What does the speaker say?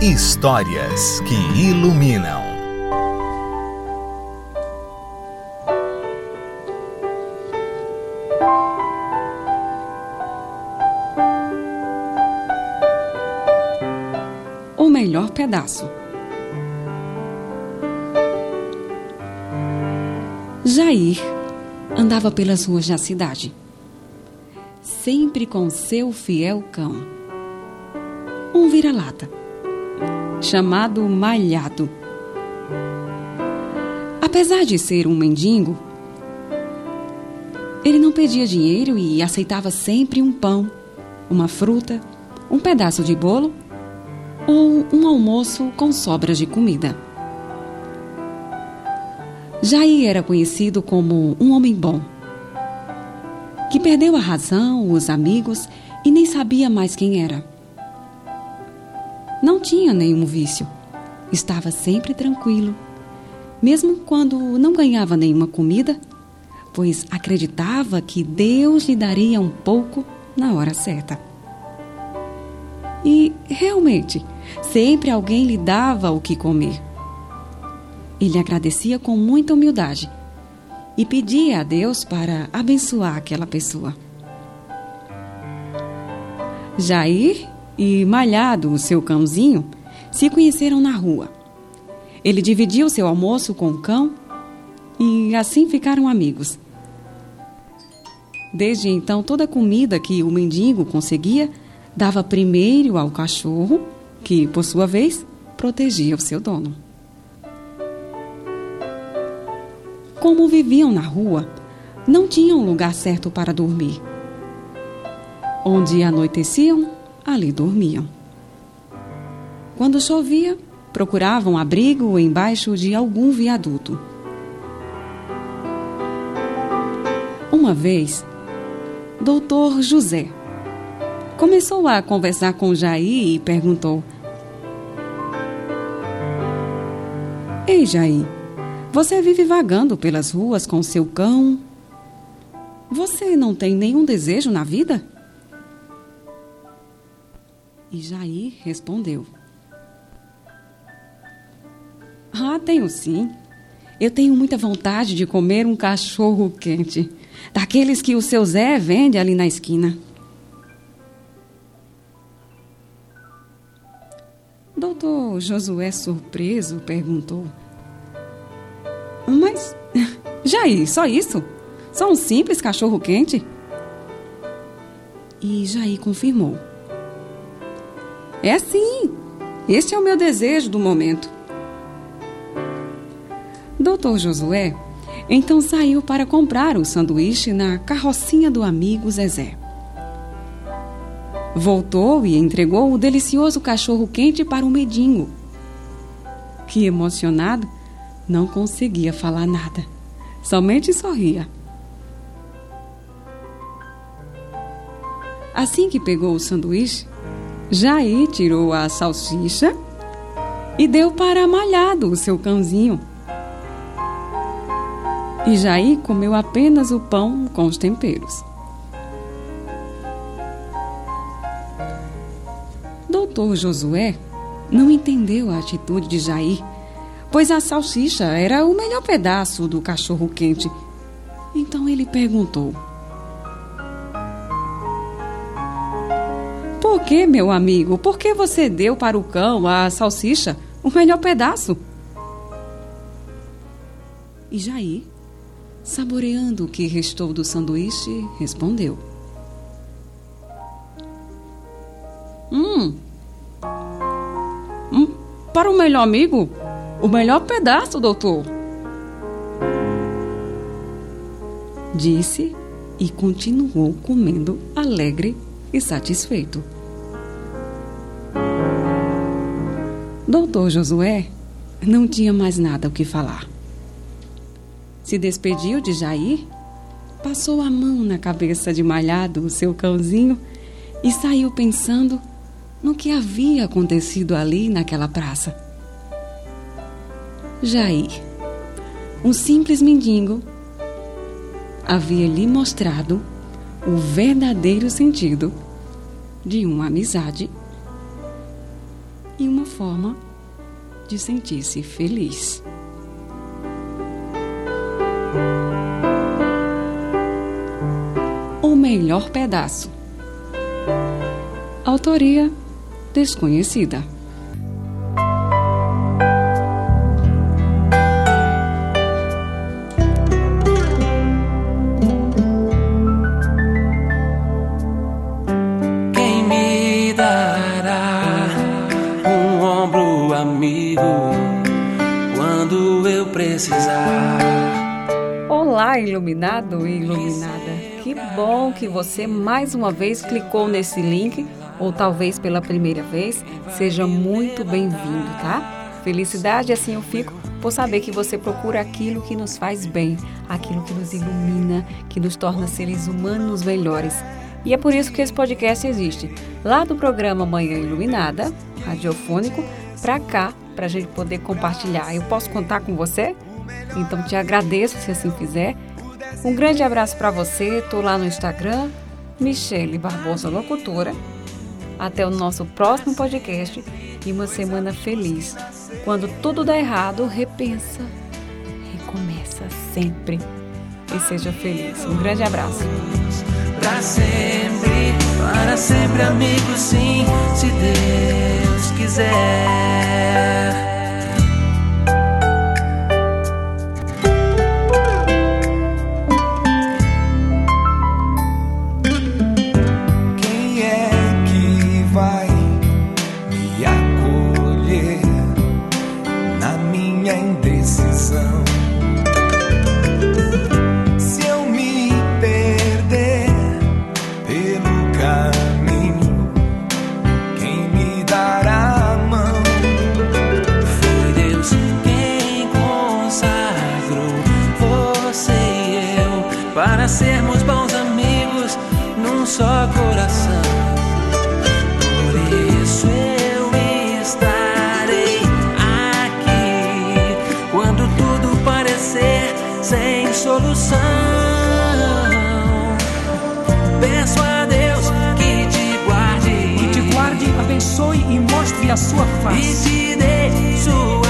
Histórias que iluminam. O melhor pedaço. Jair andava pelas ruas da cidade, sempre com seu fiel cão, um vira-lata, chamado Malhado. Apesar de ser um mendigo, ele não pedia dinheiro e aceitava sempre um pão, uma fruta, um pedaço de bolo ou um almoço com sobras de comida. Jair era conhecido como um homem bom, que perdeu a razão, os amigos e nem sabia mais quem era. Não tinha nenhum vício, estava sempre tranquilo, mesmo quando não ganhava nenhuma comida, pois acreditava que Deus lhe daria um pouco na hora certa. E, realmente, sempre alguém lhe dava o que comer. Ele agradecia com muita humildade e pedia a Deus para abençoar aquela pessoa. Jair e Malhado, o seu cãozinho, se conheceram na rua. Ele dividiu seu almoço com o cão e assim ficaram amigos. Desde então, toda comida que o mendigo conseguia dava primeiro ao cachorro, que, por sua vez, protegia o seu dono. Como viviam na rua, não tinham lugar certo para dormir. Onde anoiteciam, ali dormiam. Quando chovia, procuravam abrigo embaixo de algum viaduto. Uma vez, doutor José começou a conversar com Jair e perguntou: Ei, Jair, você vive vagando pelas ruas com seu cão. Você não tem nenhum desejo na vida? E Jair respondeu: Ah, tenho sim. Eu tenho muita vontade de comer um cachorro quente, daqueles que o seu Zé vende ali na esquina. Doutor Josué, surpreso, perguntou: mas, Jair, só isso? Só um simples cachorro quente? E Jair confirmou. É sim. Este é o meu desejo do momento. Doutor Josué então saiu para comprar o sanduíche na carrocinha do amigo Zezé. Voltou e entregou o delicioso cachorro quente para o medinho, que, emocionado, não conseguia falar nada, somente sorria. Assim que pegou o sanduíche, Jair tirou a salsicha e deu para Malhado, o seu cãozinho. E Jair comeu apenas o pão com os temperos. Doutor Josué não entendeu a atitude de Jair pois a salsicha era o melhor pedaço do cachorro quente. Então ele perguntou: Por que, meu amigo? Por que você deu para o cão a salsicha, o melhor pedaço? E Jair, saboreando o que restou do sanduíche, respondeu: Hum. hum para o melhor amigo, o melhor pedaço, doutor. Disse e continuou comendo alegre e satisfeito. Doutor Josué não tinha mais nada o que falar. Se despediu de Jair, passou a mão na cabeça de Malhado, o seu cãozinho, e saiu pensando no que havia acontecido ali naquela praça. Jair, um simples mendigo, havia lhe mostrado o verdadeiro sentido de uma amizade e uma forma de sentir-se feliz. O melhor pedaço. Autoria desconhecida. Iluminado e iluminada. Que bom que você mais uma vez clicou nesse link, ou talvez pela primeira vez. Seja muito bem-vindo, tá? Felicidade, assim eu fico por saber que você procura aquilo que nos faz bem, aquilo que nos ilumina, que nos torna seres humanos melhores. E é por isso que esse podcast existe. Lá do programa Manhã Iluminada, radiofônico, para cá, para a gente poder compartilhar. Eu posso contar com você? Então te agradeço se assim fizer. Um grande abraço para você. Estou lá no Instagram, Michele Barbosa Locutora. Até o nosso próximo podcast e uma semana feliz. Quando tudo dá errado, repensa, recomeça sempre e seja feliz. Um grande abraço. Para sempre, para sempre, amigo, sim, se Deus quiser. Sermos bons amigos num só coração. Por isso eu estarei aqui quando tudo parecer sem solução. Peço a Deus que te guarde, que te guarde, abençoe e mostre a sua face. E te dê sua